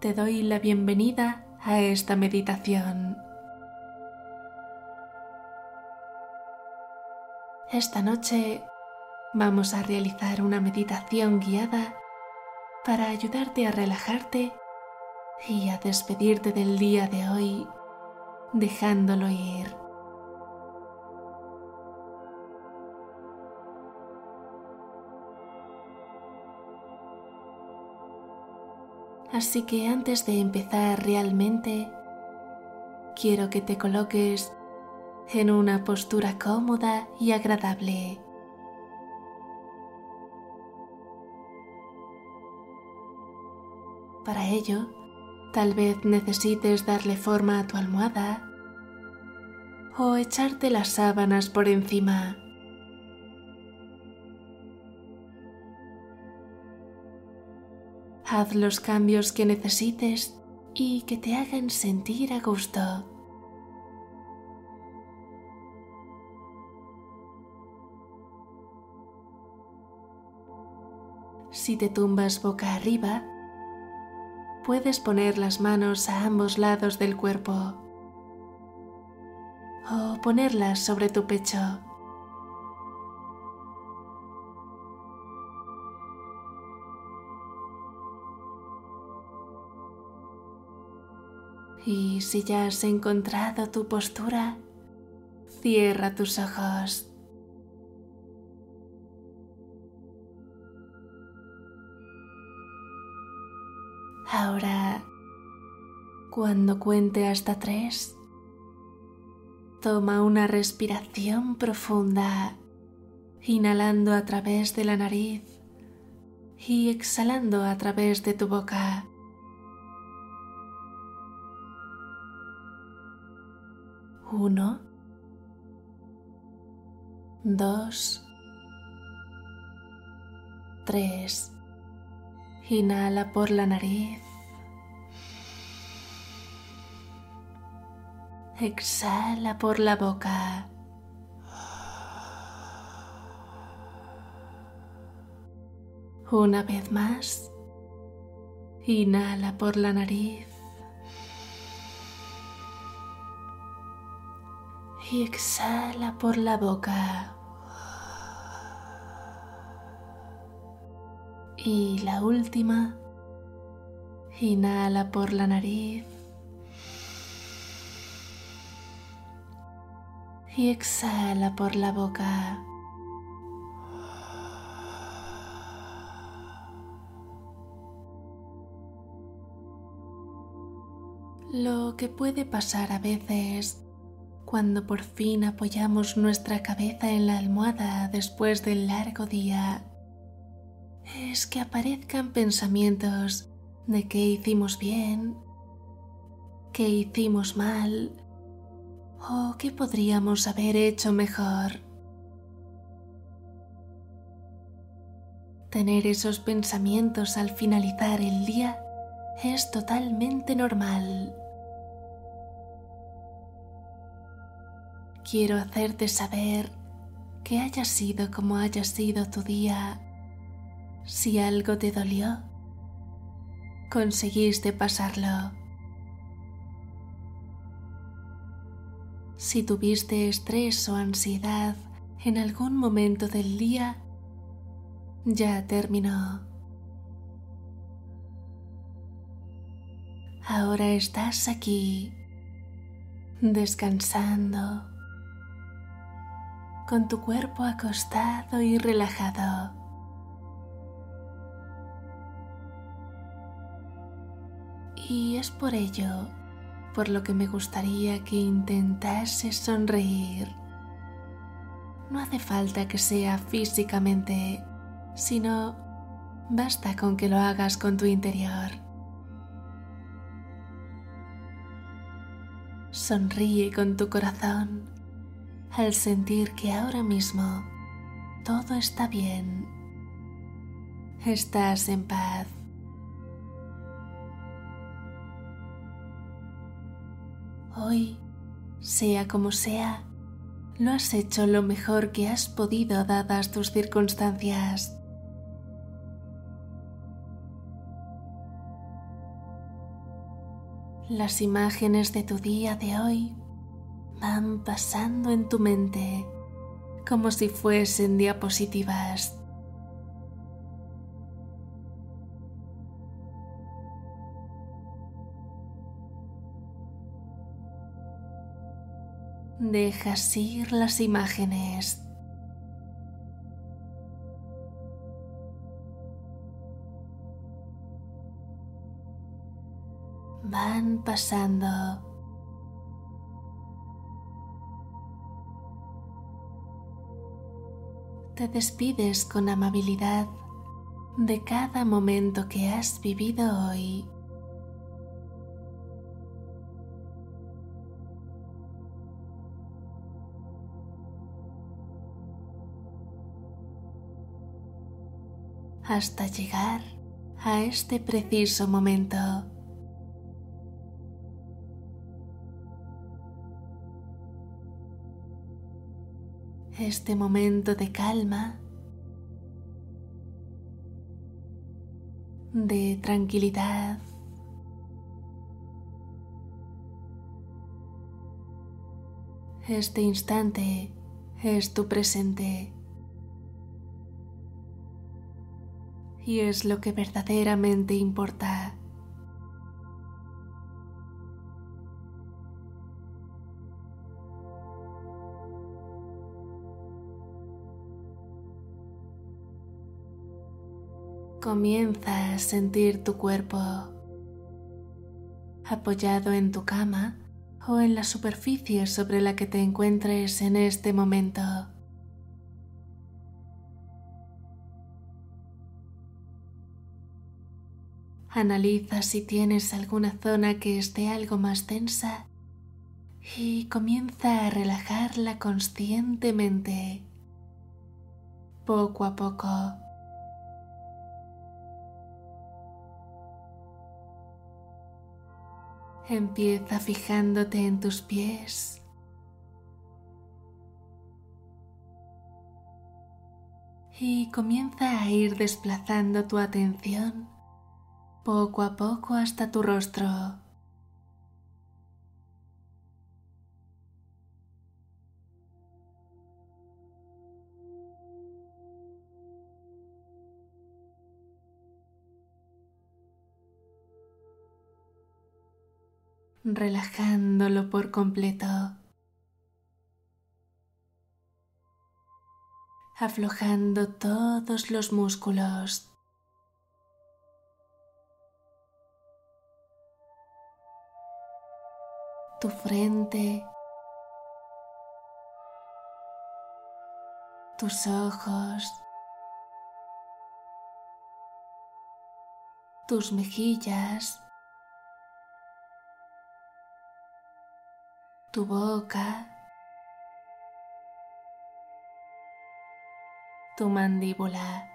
te doy la bienvenida a esta meditación. Esta noche vamos a realizar una meditación guiada para ayudarte a relajarte y a despedirte del día de hoy dejándolo ir. Así que antes de empezar realmente, quiero que te coloques en una postura cómoda y agradable. Para ello, tal vez necesites darle forma a tu almohada o echarte las sábanas por encima. Haz los cambios que necesites y que te hagan sentir a gusto. Si te tumbas boca arriba, puedes poner las manos a ambos lados del cuerpo o ponerlas sobre tu pecho. Y si ya has encontrado tu postura, cierra tus ojos. Ahora, cuando cuente hasta tres, toma una respiración profunda, inhalando a través de la nariz y exhalando a través de tu boca. Uno, dos, tres. Inhala por la nariz. Exhala por la boca. Una vez más. Inhala por la nariz. Y exhala por la boca. Y la última, inhala por la nariz y exhala por la boca. Lo que puede pasar a veces cuando por fin apoyamos nuestra cabeza en la almohada después del largo día, es que aparezcan pensamientos de qué hicimos bien, qué hicimos mal o qué podríamos haber hecho mejor. Tener esos pensamientos al finalizar el día es totalmente normal. Quiero hacerte saber que haya sido como haya sido tu día, si algo te dolió, conseguiste pasarlo. Si tuviste estrés o ansiedad en algún momento del día, ya terminó. Ahora estás aquí, descansando con tu cuerpo acostado y relajado. Y es por ello por lo que me gustaría que intentases sonreír. No hace falta que sea físicamente, sino basta con que lo hagas con tu interior. Sonríe con tu corazón al sentir que ahora mismo todo está bien. Estás en paz. Hoy, sea como sea, lo has hecho lo mejor que has podido dadas tus circunstancias. Las imágenes de tu día de hoy van pasando en tu mente como si fuesen diapositivas. Dejas ir las imágenes. Van pasando. Te despides con amabilidad de cada momento que has vivido hoy. hasta llegar a este preciso momento. Este momento de calma, de tranquilidad. Este instante es tu presente y es lo que verdaderamente importa. Comienza a sentir tu cuerpo apoyado en tu cama o en la superficie sobre la que te encuentres en este momento. Analiza si tienes alguna zona que esté algo más tensa y comienza a relajarla conscientemente, poco a poco. Empieza fijándote en tus pies. Y comienza a ir desplazando tu atención poco a poco hasta tu rostro. Relajándolo por completo, aflojando todos los músculos. tu frente, tus ojos, tus mejillas, tu boca, tu mandíbula.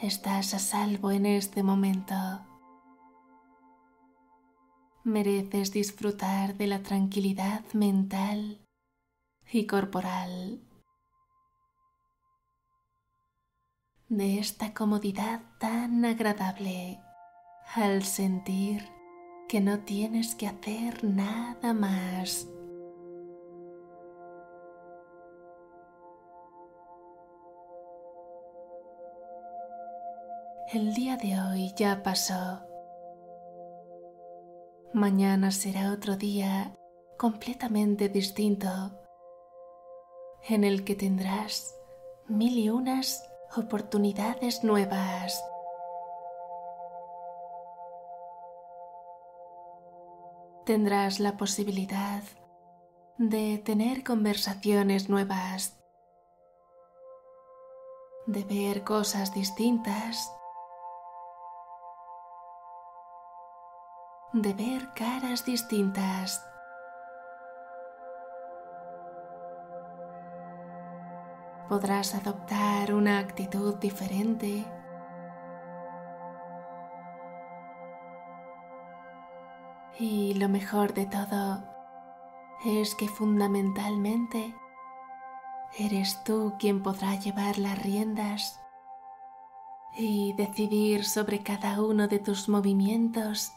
Estás a salvo en este momento. Mereces disfrutar de la tranquilidad mental y corporal, de esta comodidad tan agradable al sentir que no tienes que hacer nada más. El día de hoy ya pasó. Mañana será otro día completamente distinto en el que tendrás mil y unas oportunidades nuevas. Tendrás la posibilidad de tener conversaciones nuevas, de ver cosas distintas, de ver caras distintas. Podrás adoptar una actitud diferente Y lo mejor de todo es que fundamentalmente eres tú quien podrá llevar las riendas y decidir sobre cada uno de tus movimientos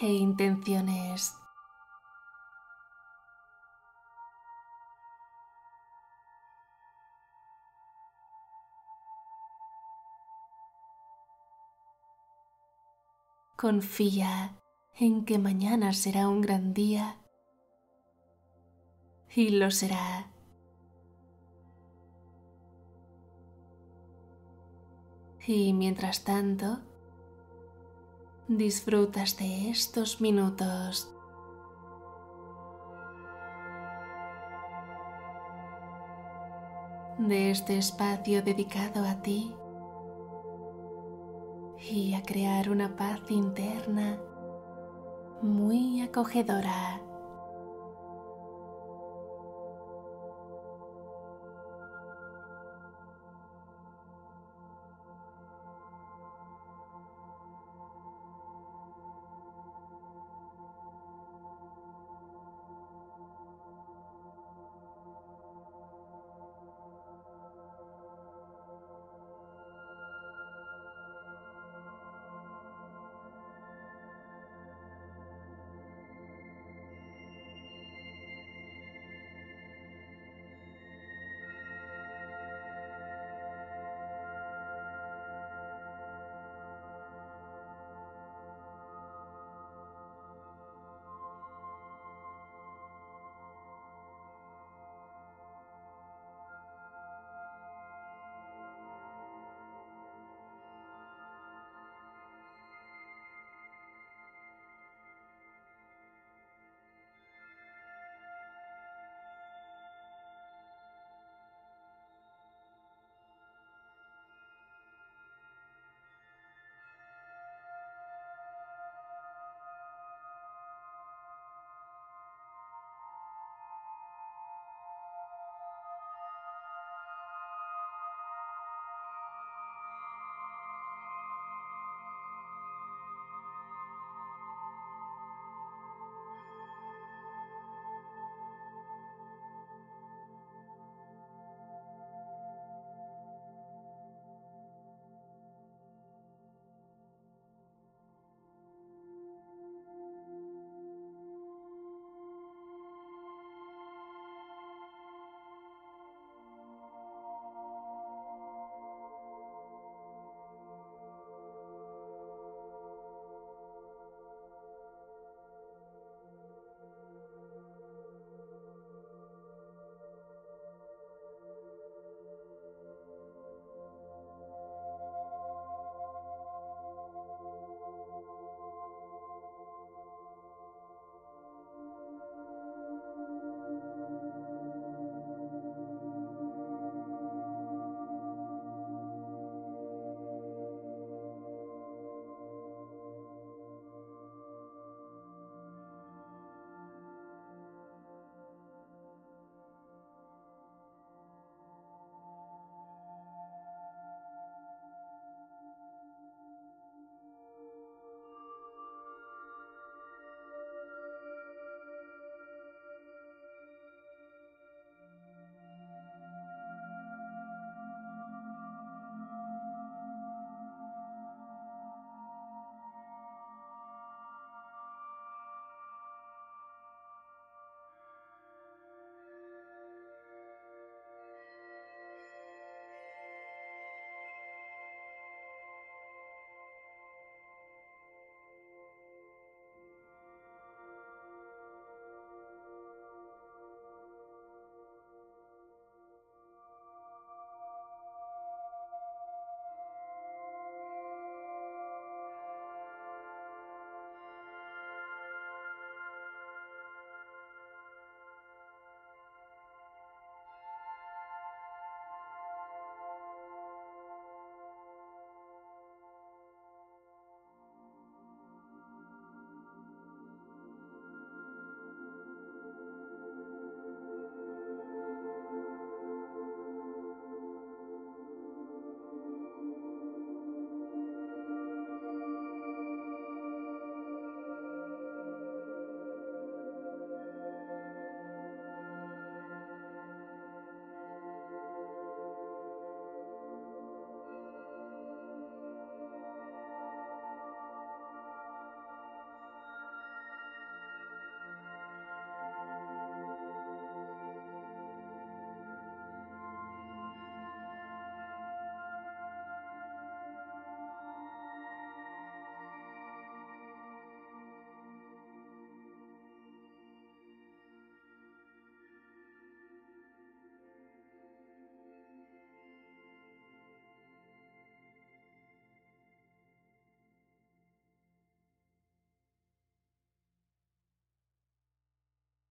e intenciones. Confía en que mañana será un gran día y lo será. Y mientras tanto, disfrutas de estos minutos. de este espacio dedicado a ti y a crear una paz interna muy acogedora.